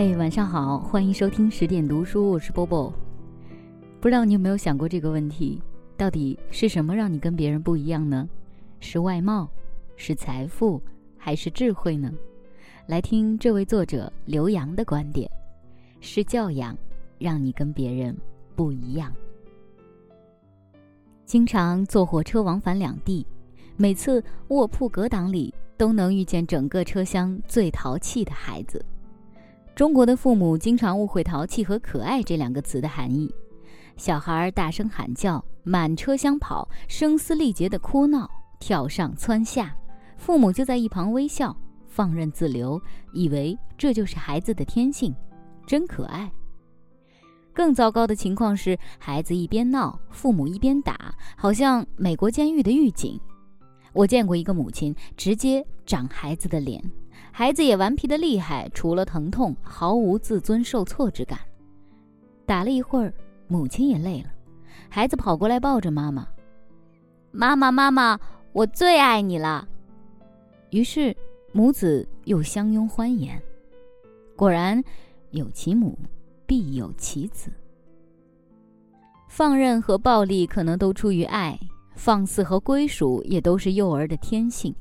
嘿，晚上好，欢迎收听十点读书，我是波波。不知道你有没有想过这个问题：到底是什么让你跟别人不一样呢？是外貌，是财富，还是智慧呢？来听这位作者刘洋的观点：是教养让你跟别人不一样。经常坐火车往返两地，每次卧铺隔挡里都能遇见整个车厢最淘气的孩子。中国的父母经常误会“淘气”和“可爱”这两个词的含义。小孩大声喊叫，满车厢跑，声嘶力竭的哭闹，跳上蹿下，父母就在一旁微笑，放任自流，以为这就是孩子的天性，真可爱。更糟糕的情况是，孩子一边闹，父母一边打，好像美国监狱的狱警。我见过一个母亲直接掌孩子的脸，孩子也顽皮的厉害，除了疼痛，毫无自尊受挫之感。打了一会儿，母亲也累了，孩子跑过来抱着妈妈：“妈妈，妈妈，我最爱你了。”于是母子又相拥欢颜。果然，有其母。必有其子。放任和暴力可能都出于爱，放肆和归属也都是幼儿的天性。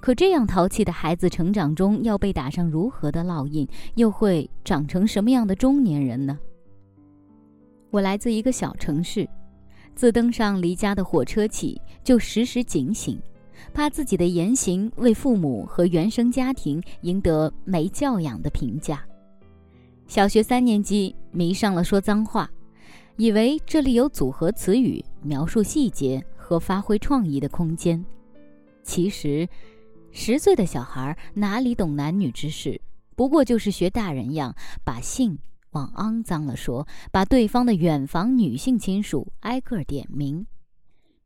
可这样淘气的孩子，成长中要被打上如何的烙印，又会长成什么样的中年人呢？我来自一个小城市，自登上离家的火车起，就时时警醒，怕自己的言行为父母和原生家庭赢得没教养的评价。小学三年级迷上了说脏话，以为这里有组合词语、描述细节和发挥创意的空间。其实，十岁的小孩哪里懂男女之事？不过就是学大人样，把性往肮脏了说，把对方的远房女性亲属挨个点名。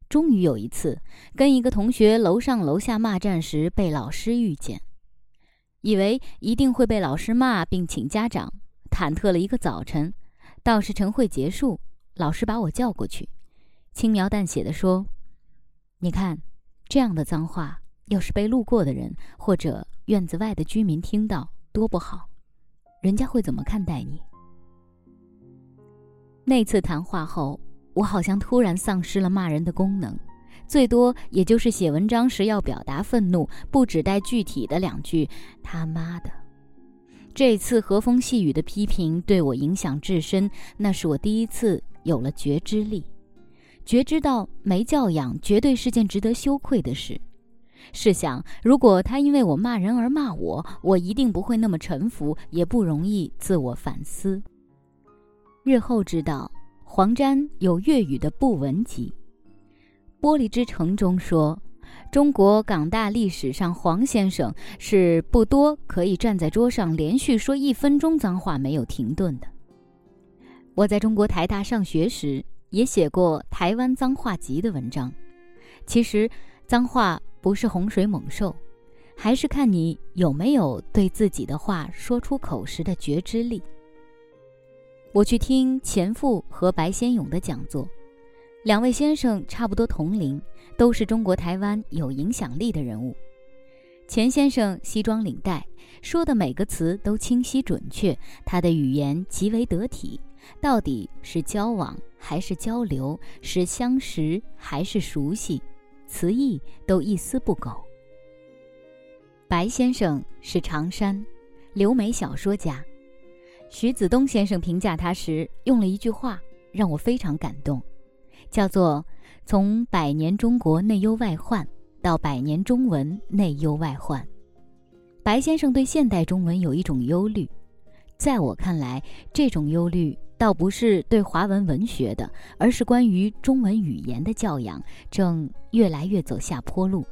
终于有一次，跟一个同学楼上楼下骂战时，被老师遇见，以为一定会被老师骂并请家长。忐忑了一个早晨，倒是晨会结束，老师把我叫过去，轻描淡写的说：“你看，这样的脏话，要是被路过的人或者院子外的居民听到，多不好，人家会怎么看待你？”那次谈话后，我好像突然丧失了骂人的功能，最多也就是写文章时要表达愤怒，不只带具体的两句“他妈的”。这次和风细雨的批评对我影响至深，那是我第一次有了觉知力，觉知到没教养绝对是件值得羞愧的事。试想，如果他因为我骂人而骂我，我一定不会那么臣服，也不容易自我反思。日后知道，黄沾有粤语的不文集，《玻璃之城》中说。中国港大历史上，黄先生是不多可以站在桌上连续说一分钟脏话没有停顿的。我在中国台大上学时，也写过《台湾脏话集》的文章。其实，脏话不是洪水猛兽，还是看你有没有对自己的话说出口时的觉知力。我去听钱富和白先勇的讲座。两位先生差不多同龄，都是中国台湾有影响力的人物。钱先生西装领带，说的每个词都清晰准确，他的语言极为得体。到底是交往还是交流，是相识还是熟悉，词意都一丝不苟。白先生是长山，留美小说家。徐子东先生评价他时用了一句话，让我非常感动。叫做从百年中国内忧外患到百年中文内忧外患。白先生对现代中文有一种忧虑，在我看来，这种忧虑倒不是对华文文学的，而是关于中文语言的教养正越来越走下坡路。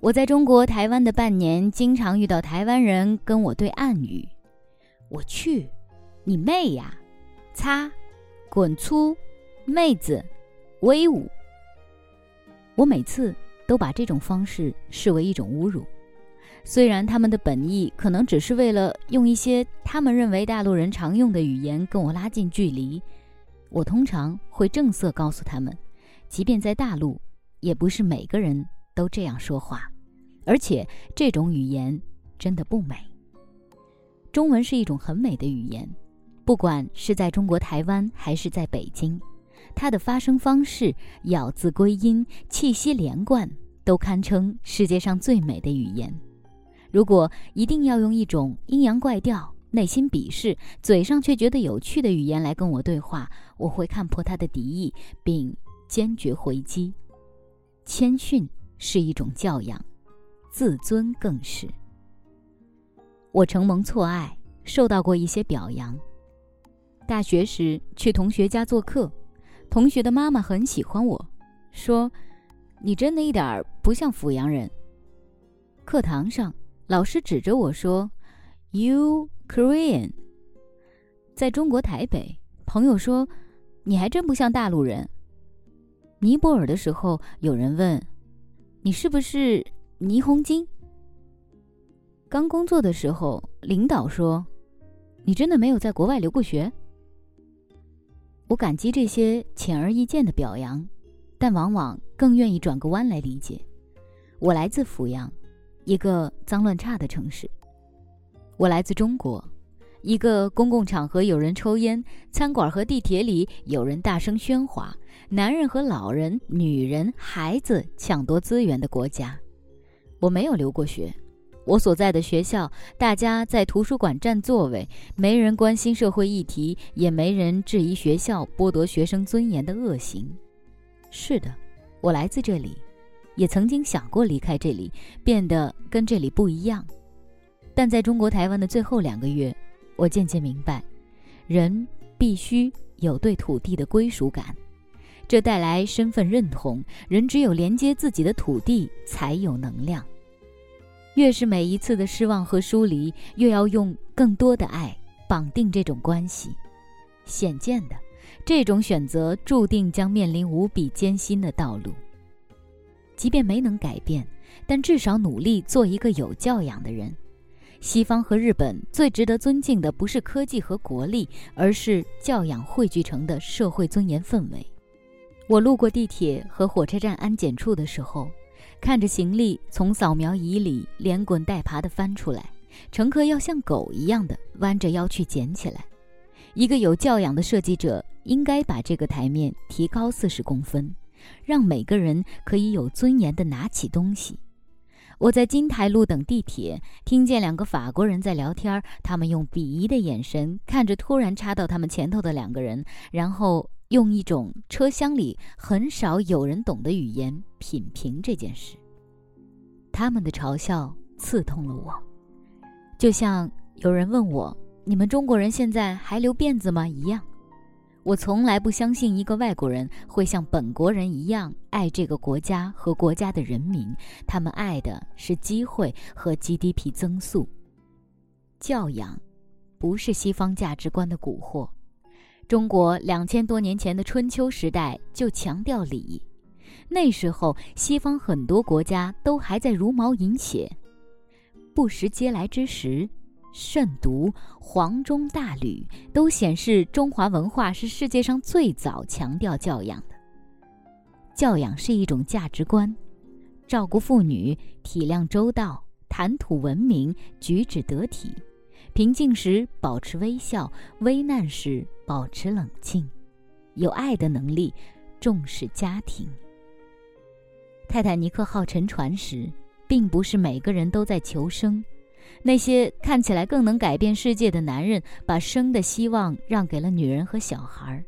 我在中国台湾的半年，经常遇到台湾人跟我对暗语：“我去，你妹呀，擦，滚粗。”妹子，威武。我每次都把这种方式视为一种侮辱，虽然他们的本意可能只是为了用一些他们认为大陆人常用的语言跟我拉近距离。我通常会正色告诉他们，即便在大陆，也不是每个人都这样说话，而且这种语言真的不美。中文是一种很美的语言，不管是在中国台湾还是在北京，它的发声方式、咬字归音、气息连贯，都堪称世界上最美的语言。如果一定要用一种阴阳怪调、内心鄙视、嘴上却觉得有趣的语言来跟我对话，我会看破他的敌意，并坚决回击。谦逊是一种教养，自尊更是。我承蒙错爱，受到过一些表扬。大学时去同学家做客，同学的妈妈很喜欢我，说：“你真的一点儿不像阜阳人。”课堂上，老师指着我说：“You Korean。”在中国台北，朋友说：“你还真不像大陆人。”尼泊尔的时候，有人问：“你是不是倪虹金？”刚工作的时候，领导说：“你真的没有在国外留过学？”我感激这些浅而易见的表扬，但往往更愿意转个弯来理解。我来自阜阳，一个脏乱差的城市；我来自中国，一个公共场合有人抽烟，餐馆和地铁里有人大声喧哗，男人和老人、女人、孩子抢夺资源的国家。我没有留过学。我所在的学校，大家在图书馆占座位，没人关心社会议题，也没人质疑学校剥夺学生尊严的恶行。是的，我来自这里，也曾经想过离开这里，变得跟这里不一样。但在中国台湾的最后两个月，我渐渐明白，人必须有对土地的归属感，这带来身份认同。人只有连接自己的土地，才有能量。越是每一次的失望和疏离，越要用更多的爱绑定这种关系。显见的，这种选择注定将面临无比艰辛的道路。即便没能改变，但至少努力做一个有教养的人。西方和日本最值得尊敬的，不是科技和国力，而是教养汇聚成的社会尊严氛围。我路过地铁和火车站安检处的时候。看着行李从扫描仪里连滚带爬地翻出来，乘客要像狗一样的弯着腰去捡起来。一个有教养的设计者应该把这个台面提高四十公分，让每个人可以有尊严地拿起东西。我在金台路等地铁，听见两个法国人在聊天，他们用鄙夷的眼神看着突然插到他们前头的两个人，然后。用一种车厢里很少有人懂的语言品评这件事，他们的嘲笑刺痛了我，就像有人问我：“你们中国人现在还留辫子吗？”一样。我从来不相信一个外国人会像本国人一样爱这个国家和国家的人民，他们爱的是机会和 GDP 增速。教养，不是西方价值观的蛊惑。中国两千多年前的春秋时代就强调礼，那时候西方很多国家都还在茹毛饮血。不食嗟来之食，慎独、黄钟大吕都显示中华文化是世界上最早强调教养的。教养是一种价值观，照顾妇女，体谅周到，谈吐文明，举止得体。平静时保持微笑，危难时保持冷静，有爱的能力，重视家庭。泰坦尼克号沉船时，并不是每个人都在求生，那些看起来更能改变世界的男人，把生的希望让给了女人和小孩；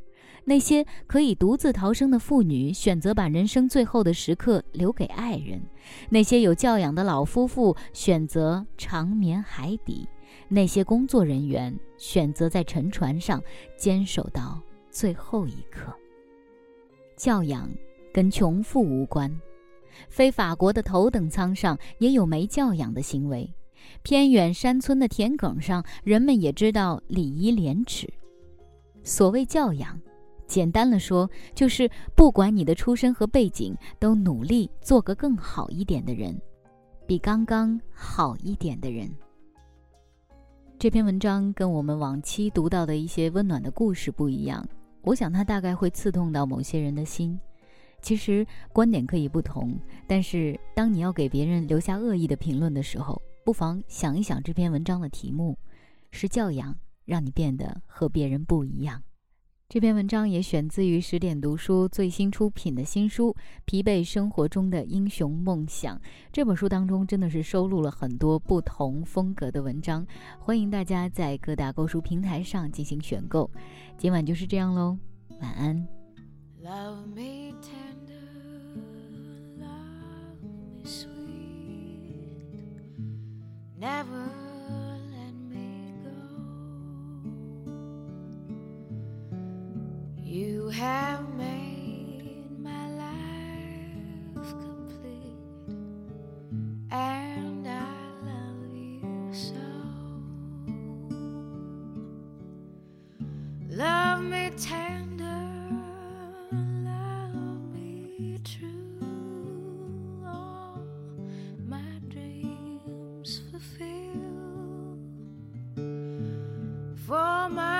那些可以独自逃生的妇女，选择把人生最后的时刻留给爱人；那些有教养的老夫妇，选择长眠海底。那些工作人员选择在沉船上坚守到最后一刻。教养跟穷富无关，非法国的头等舱上也有没教养的行为，偏远山村的田埂上，人们也知道礼仪廉耻。所谓教养，简单了说，就是不管你的出身和背景，都努力做个更好一点的人，比刚刚好一点的人。这篇文章跟我们往期读到的一些温暖的故事不一样，我想它大概会刺痛到某些人的心。其实观点可以不同，但是当你要给别人留下恶意的评论的时候，不妨想一想这篇文章的题目：是教养让你变得和别人不一样。这篇文章也选自于十点读书最新出品的新书《疲惫生活中的英雄梦想》。这本书当中真的是收录了很多不同风格的文章，欢迎大家在各大购书平台上进行选购。今晚就是这样喽，晚安。Love tender, never let me go. You have made all my